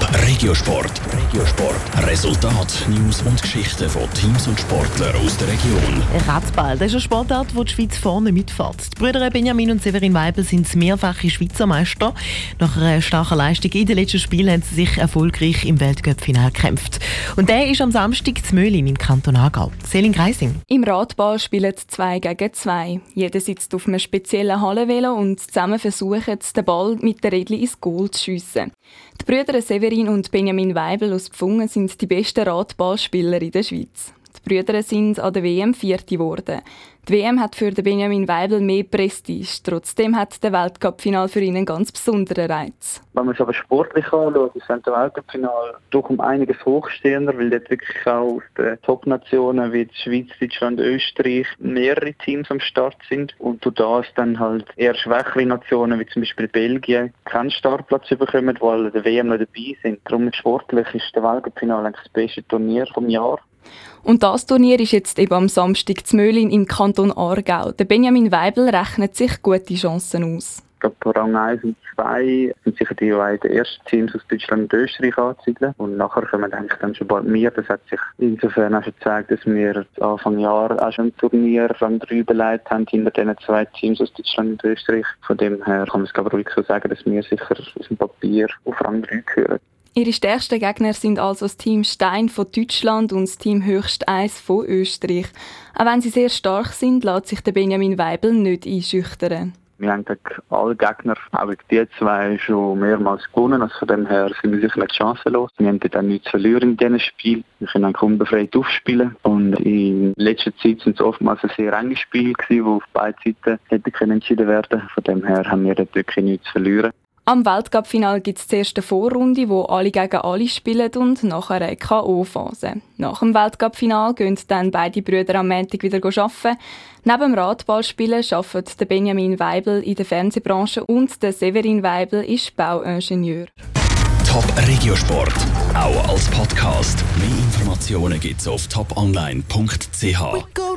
Regiosport. Regiosport. Resultat, News und Geschichten von Teams und Sportlern aus der Region. Radball, das ist eine Sportart, wo die Schweiz vorne mitfährt. Die Brüder Benjamin und Severin Weibel sind mehrfache Schweizer Meister. Nach einer starken Leistung in den letzten Spielen haben sie sich erfolgreich im Weltcup-Final gekämpft. Und der ist am Samstag zu Möhlin im Kanton Aargau. Selin Greising. Im Radball spielen zwei gegen zwei. Jeder sitzt auf einem speziellen Hallenvelo und zusammen versuchen, den Ball mit der Rädchen ins Goal zu schiessen. Die Brüder Severin und Benjamin Weibel aus Pfungen sind die besten Radballspieler in der Schweiz. Die Brüder sind an der WM Vierte geworden. Die WM hat für Benjamin Weibel mehr Prestige. Trotzdem hat der Weltcup-Final für ihn einen ganz besonderen Reiz. Wenn man es aber sportlich anschaut, ist das Weltcup-Final doch um einiges hochstehender, weil dort wirklich auch aus den Top-Nationen wie die Schweiz, Deutschland, Österreich mehrere Teams am Start sind und durch das dann halt eher schwächere Nationen wie zum Beispiel Belgien keinen Startplatz bekommen, weil der WM noch dabei sind. Darum sportlich ist der Weltcup-Final eigentlich das beste Turnier vom Jahr. Und das Turnier ist jetzt eben am Samstag zu Möhlin im Kanton Aargau. Der Benjamin Weibel rechnet sich gute Chancen aus. Ich glaube, Rang 1 und 2 sind sicher die beiden ersten Teams aus Deutschland und Österreich anzusiedeln. Und nachher kommen eigentlich dann schon bald mehr. Das hat sich insofern auch schon gezeigt, dass wir Anfang Jahr auch schon ein Turnier Rang 3 beleidigt haben hinter diesen zwei Teams aus Deutschland und Österreich. Von dem her kann man es glaube ich ruhig so sagen, dass wir sicher aus dem Papier auf Rang 3 gehören. Ihre stärksten Gegner sind also das Team Stein von Deutschland und das Team Höchst 1 von Österreich. Auch wenn sie sehr stark sind, lässt sich der Benjamin Weibel nicht einschüchtern. Wir haben gegen alle Gegner, auch gegen die zwei, schon mehrmals gewonnen. Also von dem her sind wir sicher nicht chancenlos. Wir haben dann nichts zu verlieren in diesem Spiel. Wir können dann unbefreit aufspielen. Und in letzter Zeit sind es oftmals ein sehr enges Spiel gewesen, wo auf beiden Seiten hätte entschieden werden Von dem her haben wir dort wirklich nichts zu verlieren. Am Weltcup-Final gibt es die erste Vorrunde, wo alle gegen alle spielen und nachher eine K.O.-Phase. Nach dem Weltcup-Final gehen dann beide Brüder am Montag wieder arbeiten. Neben dem Radballspielen arbeitet Benjamin Weibel in der Fernsehbranche und der Severin Weibel ist Bauingenieur. Top Regiosport, auch als Podcast. Mehr Informationen gibt's auf toponline.ch.